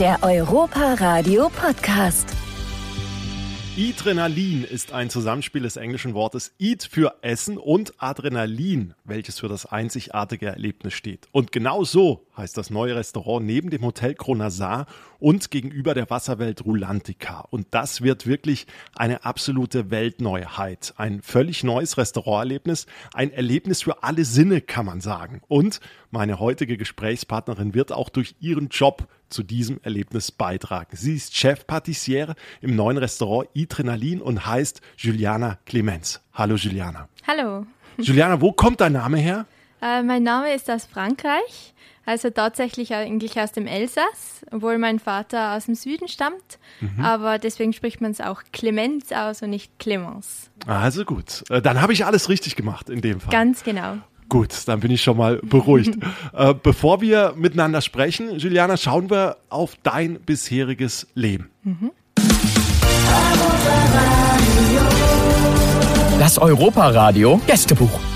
Der Europa Radio Podcast. Adrenalin ist ein Zusammenspiel des englischen Wortes Eat für Essen und Adrenalin, welches für das einzigartige Erlebnis steht. Und genau so heißt das neue Restaurant neben dem Hotel Kronasar und gegenüber der Wasserwelt Rulantica. Und das wird wirklich eine absolute Weltneuheit. Ein völlig neues Restauranterlebnis, ein Erlebnis für alle Sinne, kann man sagen. Und meine heutige Gesprächspartnerin wird auch durch ihren Job zu diesem Erlebnis beitragen. Sie ist Chef-Patissiere im neuen Restaurant Adrenalin und heißt Juliana Clemens. Hallo Juliana. Hallo. Juliana, wo kommt dein Name her? Äh, mein Name ist aus Frankreich, also tatsächlich eigentlich aus dem Elsass, obwohl mein Vater aus dem Süden stammt. Mhm. Aber deswegen spricht man es auch Clemens aus und nicht Clemens. Also gut, äh, dann habe ich alles richtig gemacht in dem Fall. Ganz genau. Gut, dann bin ich schon mal beruhigt. äh, bevor wir miteinander sprechen, Juliana, schauen wir auf dein bisheriges Leben. Mhm. Das Europa-Radio Gästebuch.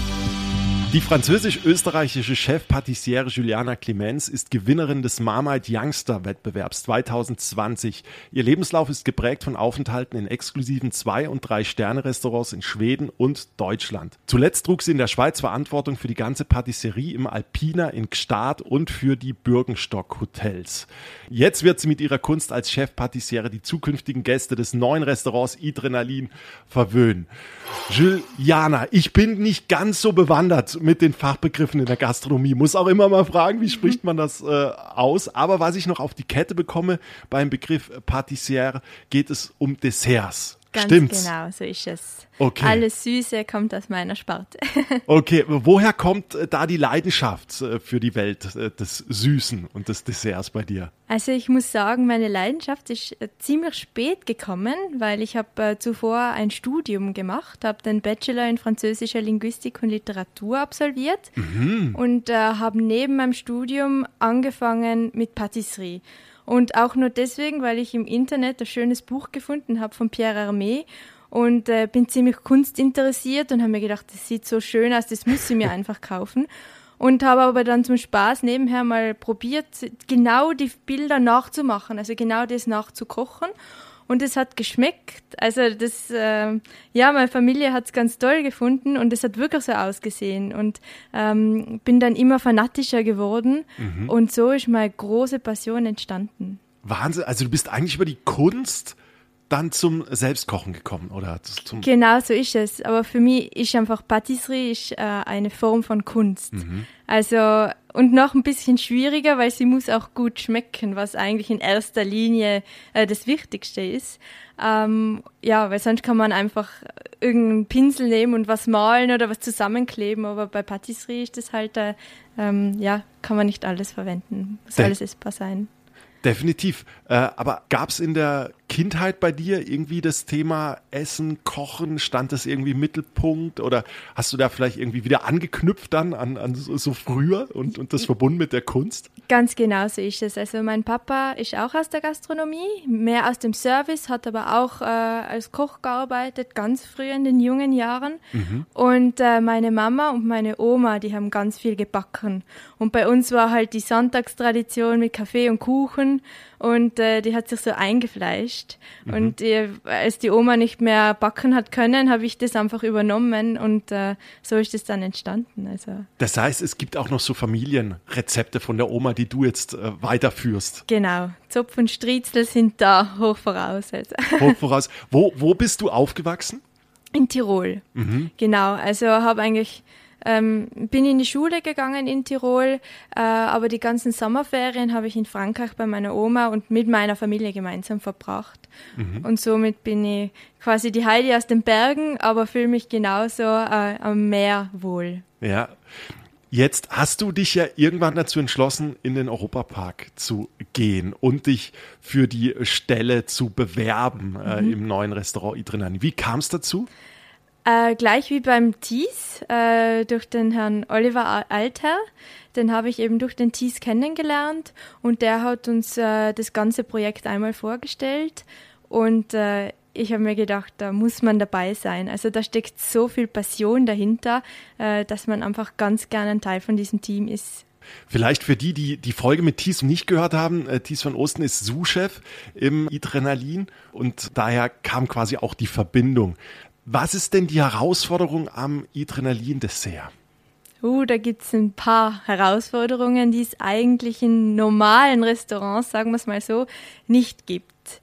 Die französisch-österreichische Chef-Patissiere Juliana Clemens ist Gewinnerin des Marmite Youngster Wettbewerbs 2020. Ihr Lebenslauf ist geprägt von Aufenthalten in exklusiven Zwei- und Drei-Sterne-Restaurants in Schweden und Deutschland. Zuletzt trug sie in der Schweiz Verantwortung für die ganze Patisserie im Alpina in Gstaad und für die Bürgenstock Hotels. Jetzt wird sie mit ihrer Kunst als Chef-Patissiere die zukünftigen Gäste des neuen Restaurants Adrenalin verwöhnen. Juliana, ich bin nicht ganz so bewandert mit den Fachbegriffen in der Gastronomie. Muss auch immer mal fragen, wie spricht man das äh, aus? Aber was ich noch auf die Kette bekomme beim Begriff Patissiere, geht es um Desserts. Ganz Stimmt's? genau, so ist es. Okay. Alles Süße kommt aus meiner Sparte. okay, woher kommt äh, da die Leidenschaft äh, für die Welt äh, des Süßen und des Desserts bei dir? Also ich muss sagen, meine Leidenschaft ist ziemlich spät gekommen, weil ich habe zuvor ein Studium gemacht, habe den Bachelor in französischer Linguistik und Literatur absolviert mhm. und äh, habe neben meinem Studium angefangen mit Patisserie. Und auch nur deswegen, weil ich im Internet ein schönes Buch gefunden habe von Pierre Hermé und äh, bin ziemlich kunstinteressiert und habe mir gedacht, das sieht so schön aus, das muss ich mir einfach kaufen. Und habe aber dann zum Spaß nebenher mal probiert, genau die Bilder nachzumachen, also genau das nachzukochen und es hat geschmeckt. Also das, äh, ja, meine Familie hat es ganz toll gefunden und es hat wirklich so ausgesehen und ähm, bin dann immer fanatischer geworden mhm. und so ist meine große Passion entstanden. Wahnsinn, also du bist eigentlich über die Kunst dann zum Selbstkochen gekommen, oder? Zum genau so ist es. Aber für mich ist einfach Patisserie ist, äh, eine Form von Kunst. Mhm. Also, und noch ein bisschen schwieriger, weil sie muss auch gut schmecken, was eigentlich in erster Linie äh, das Wichtigste ist. Ähm, ja, weil sonst kann man einfach irgendeinen Pinsel nehmen und was malen oder was zusammenkleben, aber bei Patisserie ist das halt, äh, ähm, ja, kann man nicht alles verwenden. Muss alles essbar sein. Definitiv. Äh, aber gab es in der Kindheit bei dir irgendwie das Thema Essen, Kochen? Stand das irgendwie im Mittelpunkt? Oder hast du da vielleicht irgendwie wieder angeknüpft dann an, an so, so, früher und, und das verbunden mit der Kunst? Ganz genau so ist es. Also mein Papa ist auch aus der Gastronomie, mehr aus dem Service, hat aber auch äh, als Koch gearbeitet, ganz früh in den jungen Jahren. Mhm. Und äh, meine Mama und meine Oma, die haben ganz viel gebacken. Und bei uns war halt die Sonntagstradition mit Kaffee und Kuchen und äh, die hat sich so eingefleischt. Mhm. Und äh, als die Oma nicht mehr backen hat können, habe ich das einfach übernommen und äh, so ist es dann entstanden. Also. Das heißt, es gibt auch noch so Familienrezepte von der Oma, die du jetzt äh, weiterführst. Genau, Zopf und Striezel sind da hoch voraus. Also. Hoch voraus. Wo, wo bist du aufgewachsen? In Tirol. Mhm. Genau, also habe eigentlich ähm, bin in die Schule gegangen in Tirol, äh, aber die ganzen Sommerferien habe ich in Frankreich bei meiner Oma und mit meiner Familie gemeinsam verbracht. Mhm. Und somit bin ich quasi die Heidi aus den Bergen, aber fühle mich genauso äh, am Meer wohl. Ja. Jetzt hast du dich ja irgendwann dazu entschlossen, in den Europapark zu gehen und dich für die Stelle zu bewerben äh, mhm. im neuen Restaurant Idrenani. Wie kam es dazu? Äh, gleich wie beim Tees äh, durch den Herrn Oliver Alter. Den habe ich eben durch den Tees kennengelernt und der hat uns äh, das ganze Projekt einmal vorgestellt und äh, ich habe mir gedacht, da muss man dabei sein. Also da steckt so viel Passion dahinter, äh, dass man einfach ganz gerne ein Teil von diesem Team ist. Vielleicht für die, die die Folge mit Thies nicht gehört haben, äh, Thies von Osten ist Sous-Chef im Adrenalin und daher kam quasi auch die Verbindung. Was ist denn die Herausforderung am Adrenalin-Dessert? Uh, da gibt es ein paar Herausforderungen, die es eigentlich in normalen Restaurants, sagen wir es mal so, nicht gibt.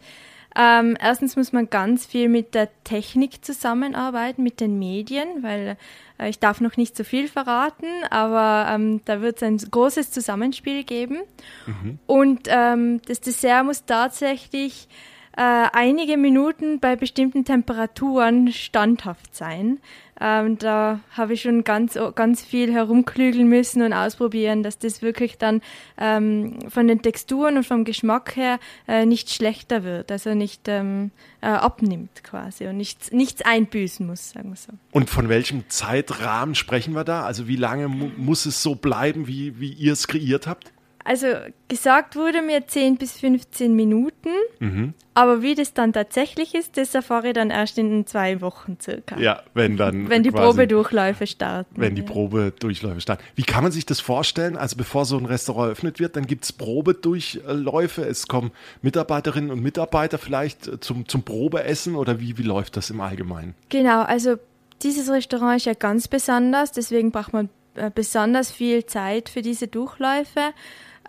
Ähm, erstens muss man ganz viel mit der Technik zusammenarbeiten, mit den Medien, weil äh, ich darf noch nicht so viel verraten, aber ähm, da wird es ein großes Zusammenspiel geben. Mhm. Und ähm, das Dessert muss tatsächlich äh, einige Minuten bei bestimmten Temperaturen standhaft sein. Ähm, da habe ich schon ganz, ganz viel herumklügeln müssen und ausprobieren, dass das wirklich dann ähm, von den Texturen und vom Geschmack her äh, nicht schlechter wird, also nicht ähm, äh, abnimmt quasi und nichts, nichts einbüßen muss, sagen wir so. Und von welchem Zeitrahmen sprechen wir da? Also wie lange mu muss es so bleiben, wie, wie ihr es kreiert habt? Also gesagt wurde mir 10 bis 15 Minuten, mhm. aber wie das dann tatsächlich ist, das erfahre ich dann erst in zwei Wochen circa. Ja, wenn dann. Wenn die Probedurchläufe starten. Wenn die ja. Probedurchläufe starten. Wie kann man sich das vorstellen? Also bevor so ein Restaurant eröffnet wird, dann gibt es Probedurchläufe, es kommen Mitarbeiterinnen und Mitarbeiter vielleicht zum, zum Probeessen oder wie, wie läuft das im Allgemeinen? Genau, also dieses Restaurant ist ja ganz besonders, deswegen braucht man äh, besonders viel Zeit für diese Durchläufe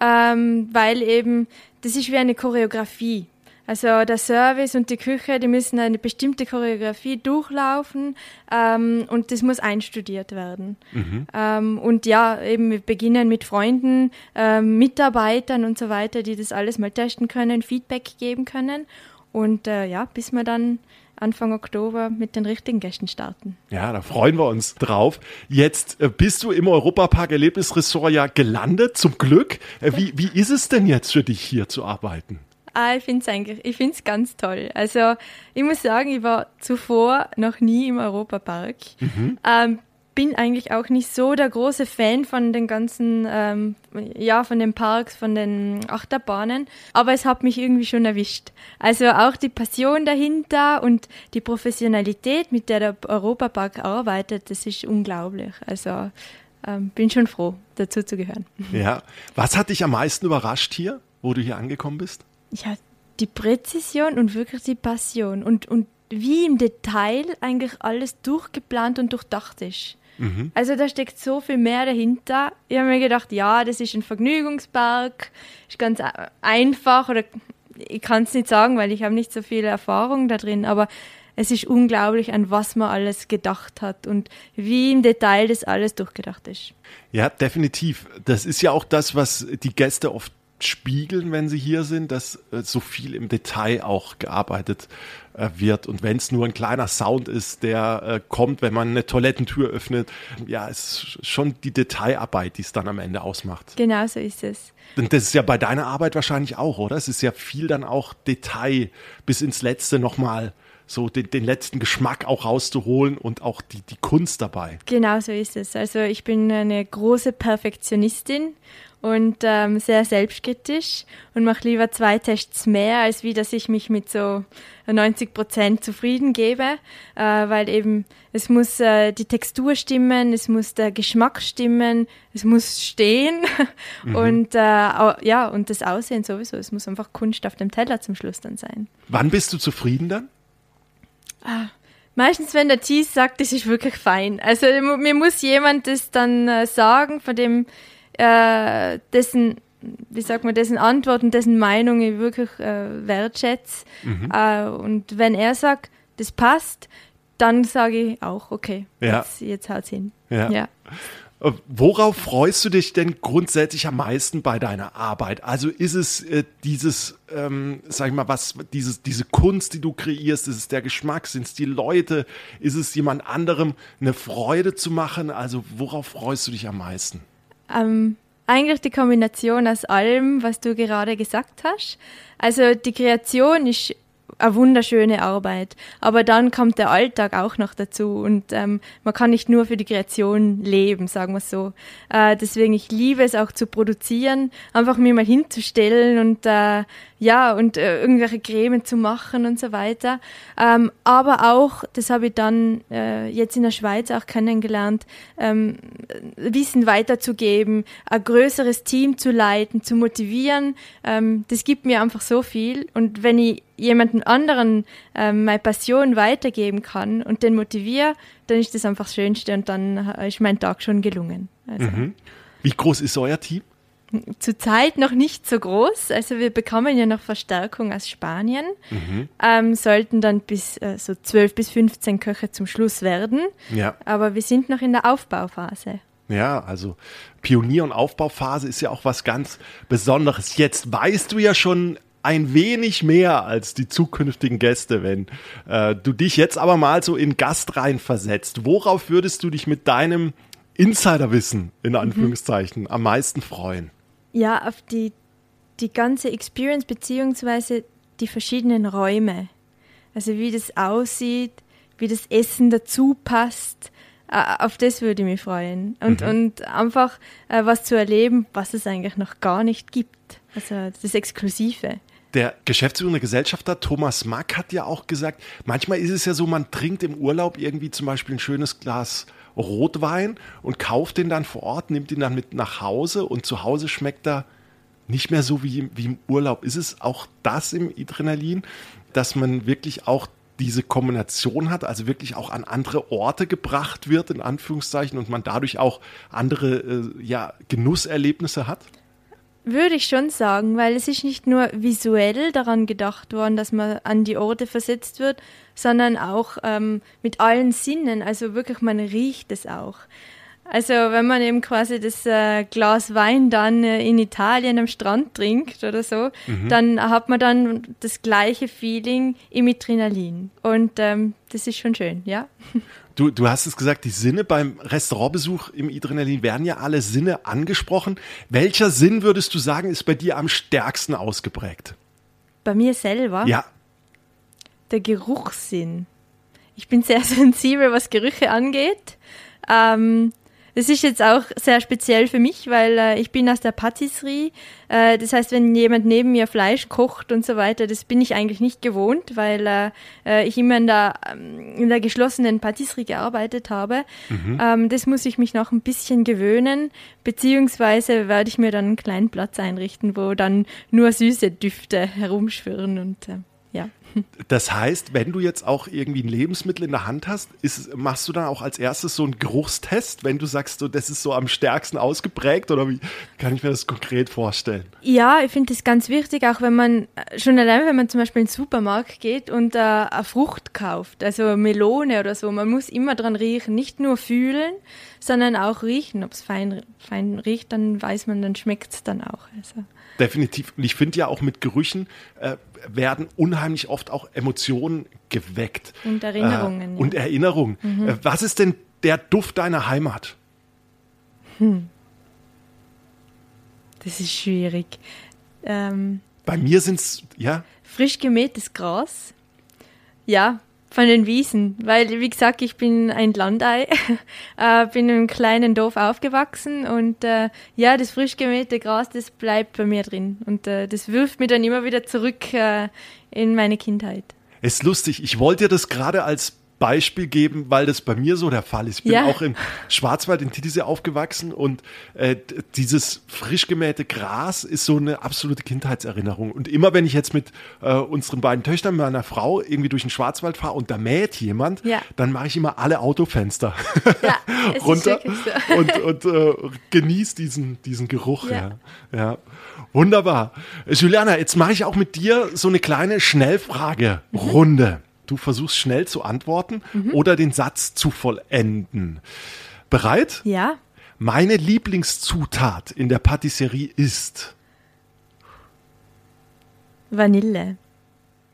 ähm, weil eben das ist wie eine Choreografie. Also der Service und die Küche, die müssen eine bestimmte Choreografie durchlaufen ähm, und das muss einstudiert werden. Mhm. Ähm, und ja, eben wir beginnen mit Freunden, ähm, Mitarbeitern und so weiter, die das alles mal testen können, Feedback geben können. Und äh, ja, bis wir dann Anfang Oktober mit den richtigen Gästen starten. Ja, da freuen wir uns drauf. Jetzt äh, bist du im Europapark Erlebnisressort ja gelandet, zum Glück. Äh, wie, wie ist es denn jetzt für dich hier zu arbeiten? Ah, ich finde es eigentlich, ich finde es ganz toll. Also ich muss sagen, ich war zuvor noch nie im Europapark. Mhm. Ähm, bin eigentlich auch nicht so der große Fan von den ganzen, ähm, ja, von den Parks, von den Achterbahnen, aber es hat mich irgendwie schon erwischt. Also auch die Passion dahinter und die Professionalität, mit der der Europapark arbeitet, das ist unglaublich. Also ähm, bin schon froh, dazu zu gehören. Ja, was hat dich am meisten überrascht hier, wo du hier angekommen bist? Ja, die Präzision und wirklich die Passion und, und wie im Detail eigentlich alles durchgeplant und durchdacht ist. Mhm. Also da steckt so viel mehr dahinter. Ich habe mir gedacht, ja, das ist ein Vergnügungspark, ist ganz einfach oder ich kann es nicht sagen, weil ich habe nicht so viel Erfahrung da drin, aber es ist unglaublich, an was man alles gedacht hat und wie im Detail das alles durchgedacht ist. Ja, definitiv. Das ist ja auch das, was die Gäste oft spiegeln, wenn sie hier sind, dass äh, so viel im Detail auch gearbeitet äh, wird. Und wenn es nur ein kleiner Sound ist, der äh, kommt, wenn man eine Toilettentür öffnet, ja, es ist schon die Detailarbeit, die es dann am Ende ausmacht. Genau so ist es. Und das ist ja bei deiner Arbeit wahrscheinlich auch, oder? Es ist ja viel dann auch Detail bis ins Letzte nochmal so den, den, letzten Geschmack auch rauszuholen und auch die, die Kunst dabei. Genau so ist es. Also ich bin eine große Perfektionistin und ähm, sehr selbstkritisch und mache lieber zwei Tests mehr, als wie dass ich mich mit so 90 Prozent zufrieden gebe, äh, weil eben es muss äh, die Textur stimmen, es muss der Geschmack stimmen, es muss stehen mhm. und äh, ja und das Aussehen sowieso. Es muss einfach Kunst auf dem Teller zum Schluss dann sein. Wann bist du zufrieden dann? Ah, meistens, wenn der Cheese sagt, das ist wirklich fein. Also mir muss jemand das dann äh, sagen, von dem äh, dessen, wie sagt man, dessen Antworten, dessen Meinung ich wirklich äh, wertschätze. Mhm. Äh, und wenn er sagt, das passt, dann sage ich auch, okay, ja. jetzt, jetzt haut's hin. Ja. ja. Äh, worauf freust du dich denn grundsätzlich am meisten bei deiner Arbeit? Also ist es äh, dieses, ähm, sag ich mal, was, dieses, diese Kunst, die du kreierst, ist es der Geschmack, sind es die Leute, ist es jemand anderem eine Freude zu machen? Also worauf freust du dich am meisten? Ähm, eigentlich die Kombination aus allem, was du gerade gesagt hast. Also die Kreation ist eine wunderschöne Arbeit, aber dann kommt der Alltag auch noch dazu und ähm, man kann nicht nur für die Kreation leben, sagen wir so. Äh, deswegen ich liebe es auch zu produzieren, einfach mir mal hinzustellen und äh, ja, und äh, irgendwelche Cremen zu machen und so weiter. Ähm, aber auch, das habe ich dann äh, jetzt in der Schweiz auch kennengelernt, ähm, Wissen weiterzugeben, ein größeres Team zu leiten, zu motivieren. Ähm, das gibt mir einfach so viel. Und wenn ich jemanden anderen ähm, meine Passion weitergeben kann und den motiviere, dann ist das einfach das Schönste und dann ist mein Tag schon gelungen. Also. Mhm. Wie groß ist euer Team? Zurzeit noch nicht so groß. Also wir bekommen ja noch Verstärkung aus Spanien, mhm. ähm, sollten dann bis äh, so 12 bis 15 Köche zum Schluss werden. Ja. Aber wir sind noch in der Aufbauphase. Ja, also Pionier- und Aufbauphase ist ja auch was ganz Besonderes. Jetzt weißt du ja schon ein wenig mehr als die zukünftigen Gäste, wenn äh, du dich jetzt aber mal so in Gast rein versetzt. Worauf würdest du dich mit deinem Insiderwissen in mhm. Anführungszeichen mhm. am meisten freuen? Ja, auf die, die ganze Experience beziehungsweise die verschiedenen Räume. Also wie das aussieht, wie das Essen dazu passt. Auf das würde ich mich freuen. Und, mhm. und einfach äh, was zu erleben, was es eigentlich noch gar nicht gibt. Also das Exklusive. Der geschäftsführende Gesellschafter Thomas Mack hat ja auch gesagt, manchmal ist es ja so, man trinkt im Urlaub irgendwie zum Beispiel ein schönes Glas Rotwein und kauft den dann vor Ort, nimmt ihn dann mit nach Hause und zu Hause schmeckt er nicht mehr so wie, wie im Urlaub. Ist es auch das im Adrenalin, dass man wirklich auch diese Kombination hat, also wirklich auch an andere Orte gebracht wird, in Anführungszeichen, und man dadurch auch andere äh, ja, Genusserlebnisse hat? Würde ich schon sagen, weil es ist nicht nur visuell daran gedacht worden, dass man an die Orte versetzt wird, sondern auch ähm, mit allen Sinnen. Also wirklich, man riecht es auch. Also wenn man eben quasi das äh, Glas Wein dann äh, in Italien am Strand trinkt oder so, mhm. dann hat man dann das gleiche Feeling im Adrenalin. Und ähm, das ist schon schön, ja. Du, du hast es gesagt, die Sinne beim Restaurantbesuch im Adrenalin werden ja alle Sinne angesprochen. Welcher Sinn würdest du sagen, ist bei dir am stärksten ausgeprägt? Bei mir selber? Ja. Der Geruchssinn. Ich bin sehr sensibel, was Gerüche angeht. Ähm, das ist jetzt auch sehr speziell für mich, weil äh, ich bin aus der Patisserie. Äh, das heißt, wenn jemand neben mir Fleisch kocht und so weiter, das bin ich eigentlich nicht gewohnt, weil äh, äh ich immer in der, ähm, in der geschlossenen Patisserie gearbeitet habe. Mhm. Ähm, das muss ich mich noch ein bisschen gewöhnen, beziehungsweise werde ich mir dann einen kleinen Platz einrichten, wo dann nur süße Düfte herumschwirren und äh, ja. Das heißt, wenn du jetzt auch irgendwie ein Lebensmittel in der Hand hast, ist, machst du dann auch als erstes so einen Geruchstest, wenn du sagst, so, das ist so am stärksten ausgeprägt oder wie kann ich mir das konkret vorstellen? Ja, ich finde das ganz wichtig, auch wenn man, schon allein wenn man zum Beispiel in den Supermarkt geht und äh, eine Frucht kauft, also Melone oder so, man muss immer dran riechen, nicht nur fühlen, sondern auch riechen. Ob es fein, fein riecht, dann weiß man, dann schmeckt es dann auch. Also. Definitiv. Und ich finde ja auch mit Gerüchen äh, werden unheimlich oft auch Emotionen geweckt. Und Erinnerungen. Äh. Und Erinnerungen. Mhm. Äh, was ist denn der Duft deiner Heimat? Hm. Das ist schwierig. Ähm, Bei mir sind es, ja. Frisch gemähtes Gras. Ja, von den Wiesen, weil wie gesagt, ich bin ein Landei, äh, bin in einem kleinen Dorf aufgewachsen und äh, ja, das frisch gemähte Gras, das bleibt bei mir drin. Und äh, das wirft mich dann immer wieder zurück äh, in meine Kindheit. Es ist lustig, ich wollte dir das gerade als Beispiel geben, weil das bei mir so der Fall ist. Ich bin ja. auch im Schwarzwald in Titisee aufgewachsen und äh, dieses frisch gemähte Gras ist so eine absolute Kindheitserinnerung. Und immer wenn ich jetzt mit äh, unseren beiden Töchtern, meiner Frau irgendwie durch den Schwarzwald fahre und da mäht jemand, ja. dann mache ich immer alle Autofenster ja, runter und, und äh, genieße diesen, diesen Geruch. Ja. ja. Wunderbar. Juliana, jetzt mache ich auch mit dir so eine kleine Schnellfragerunde. Mhm. Du versuchst schnell zu antworten mhm. oder den Satz zu vollenden. Bereit? Ja. Meine Lieblingszutat in der Patisserie ist Vanille.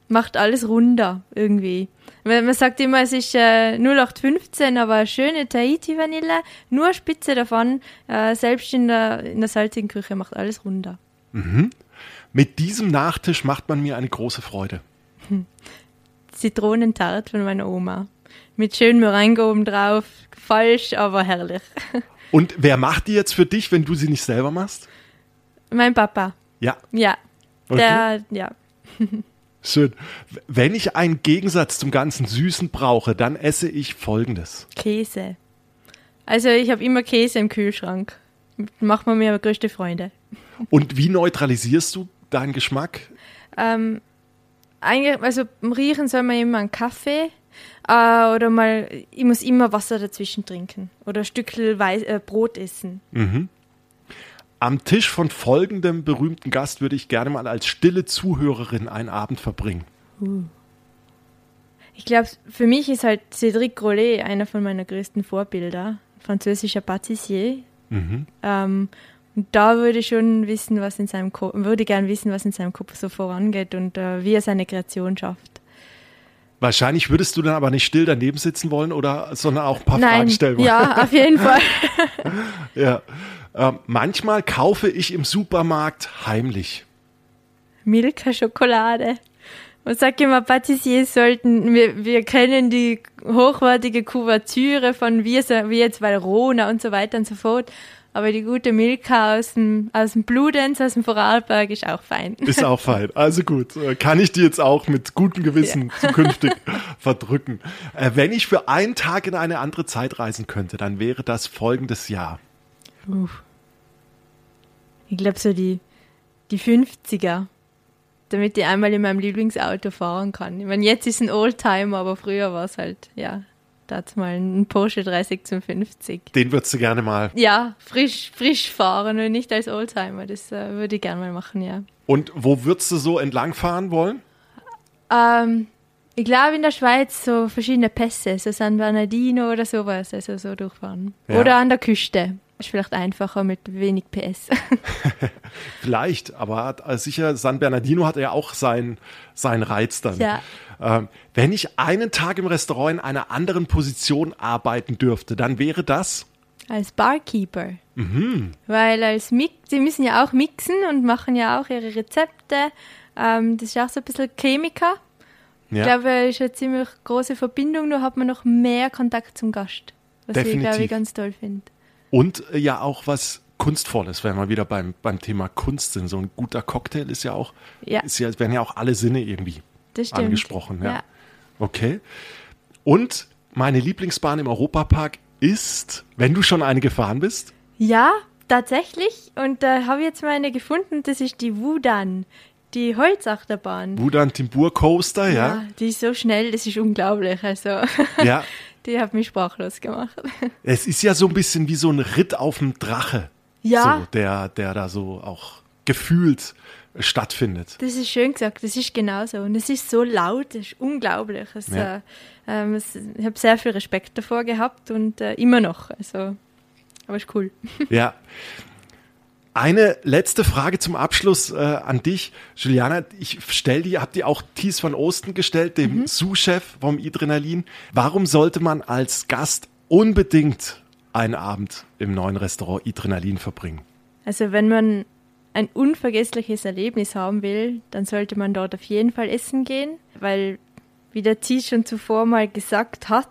Macht alles runder irgendwie. Man sagt immer, es ist äh, 0815, aber schöne Tahiti-Vanille, nur Spitze davon, äh, selbst in der, in der salzigen Küche macht alles runder. Mhm. Mit diesem Nachtisch macht man mir eine große Freude. Hm. Zitronentart von meiner Oma. Mit schönem Meringue oben drauf. Falsch, aber herrlich. Und wer macht die jetzt für dich, wenn du sie nicht selber machst? Mein Papa. Ja. Ja. Okay. Der, ja. Schön. Wenn ich einen Gegensatz zum ganzen Süßen brauche, dann esse ich folgendes. Käse. Also ich habe immer Käse im Kühlschrank. Macht man mir größte Freunde. Und wie neutralisierst du deinen Geschmack? Ähm, eigentlich, also riechen soll man immer einen Kaffee äh, oder mal, ich muss immer Wasser dazwischen trinken oder ein Stückchen Weiß, äh, Brot essen. Am Tisch von folgendem berühmten Gast würde ich gerne mal als stille Zuhörerin einen Abend verbringen. Ich glaube, für mich ist halt Cédric Grolet einer von meiner größten Vorbilder, französischer Patissier. Ähm, und da würde ich schon wissen, was in seinem Kopf, würde gern wissen, was in seinem Kopf so vorangeht und äh, wie er seine Kreation schafft. Wahrscheinlich würdest du dann aber nicht still daneben sitzen wollen oder, sondern auch ein paar Nein, Fragen stellen wollen. ja, auf jeden Fall. Ja. Ähm, manchmal kaufe ich im Supermarkt heimlich. Milka-Schokolade. Und sag immer, Patissiers sollten, wir, wir kennen die hochwertige Kuvertüre von wie, so- wie jetzt Valrona und so weiter und so fort. Aber die gute Milka aus dem, aus dem Bludenz, aus dem Vorarlberg ist auch fein. Ist auch fein. Also gut, äh, kann ich die jetzt auch mit gutem Gewissen zukünftig verdrücken. Äh, wenn ich für einen Tag in eine andere Zeit reisen könnte, dann wäre das folgendes Jahr. Ich glaube so die, die 50er. Damit ich einmal in meinem Lieblingsauto fahren kann. Ich meine, jetzt ist ein Oldtimer, aber früher war es halt, ja, da hat's mal ein Porsche 356. Den würdest du gerne mal. Ja, frisch, frisch fahren und nicht als Oldtimer. Das äh, würde ich gerne mal machen, ja. Und wo würdest du so entlangfahren wollen? Ähm, ich glaube in der Schweiz so verschiedene Pässe, so San Bernardino oder sowas, also so durchfahren. Ja. Oder an der Küste. Ist vielleicht einfacher mit wenig PS. Vielleicht, aber hat, äh, sicher, San Bernardino hat ja auch seinen seinen Reiz dann. Ja. Ähm, wenn ich einen Tag im Restaurant in einer anderen Position arbeiten dürfte, dann wäre das. als Barkeeper. Weil als Mix, sie müssen ja auch mixen und machen ja auch ihre Rezepte. Ähm, das ist auch so ein bisschen Chemiker. Ja, Ich glaube, es ist eine ziemlich große Verbindung, nur hat man noch mehr Kontakt zum Gast. Was ich, glaube Definitiv. ich, ganz toll finde. Und äh, ja auch was Kunstvolles, wenn wir wieder beim, beim Thema Kunst sind. So ein guter Cocktail ist ja auch, Ja. ist ja, werden ja auch alle Sinne irgendwie angesprochen. Ja. Ja. Okay. Und meine Lieblingsbahn im Europapark ist, wenn du schon eine gefahren bist, Ja, tatsächlich. Und da habe ich jetzt mal eine gefunden, das ist die Wudan, die Holzachterbahn. Wudan Timbur Coaster, ja. die ist so schnell, das ist unglaublich. Also, Ja. die hat mich sprachlos gemacht. Es ist ja so ein bisschen wie so ein Ritt auf dem Drache. Ja. So, der, der da so auch gefühlt stattfindet. Das ist schön gesagt, das ist genauso. Und es ist so laut, das ist unglaublich. Es, Ja. äh, es, ich habe sehr viel Respekt davor gehabt und äh, immer noch. Also, aber ist cool. Ja. Eine letzte Frage zum Abschluss äh, an dich, Juliana. Ich stell die, hab die auch Thies van Osten gestellt, dem Sous-Chef vom Adrenalin. Warum sollte man als Gast unbedingt einen Abend im neuen Restaurant Adrenalin verbringen? Also wenn man ein unvergessliches Erlebnis haben will, dann sollte man dort auf jeden Fall essen gehen, weil, wie der Ziel schon zuvor mal gesagt hat,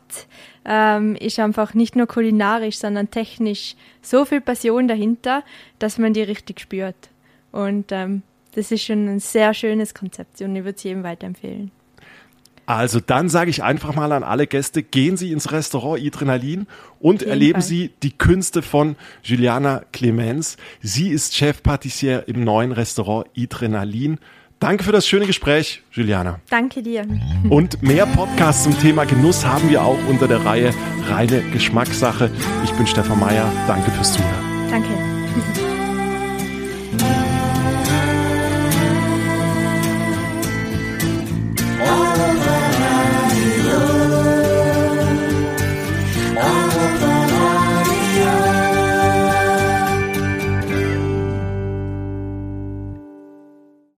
ähm, ist einfach nicht nur kulinarisch, sondern technisch so viel Passion dahinter, dass man die richtig spürt. Und ähm, das ist schon ein sehr schönes Konzept und ich würde es jedem weiterempfehlen. Also dann sage ich einfach mal an alle Gäste, gehen Sie ins Restaurant Adrenalin und erleben Fall. Sie die Künste von Juliana Clemens. Sie ist Chef-Patissier im neuen Restaurant Adrenalin. Danke für das schöne Gespräch, Juliana. Danke dir. Und mehr Podcasts zum Thema Genuss haben wir auch unter der Reihe Reine Geschmackssache. Ich bin Stefan Meyer. Danke fürs Zuhören. Danke.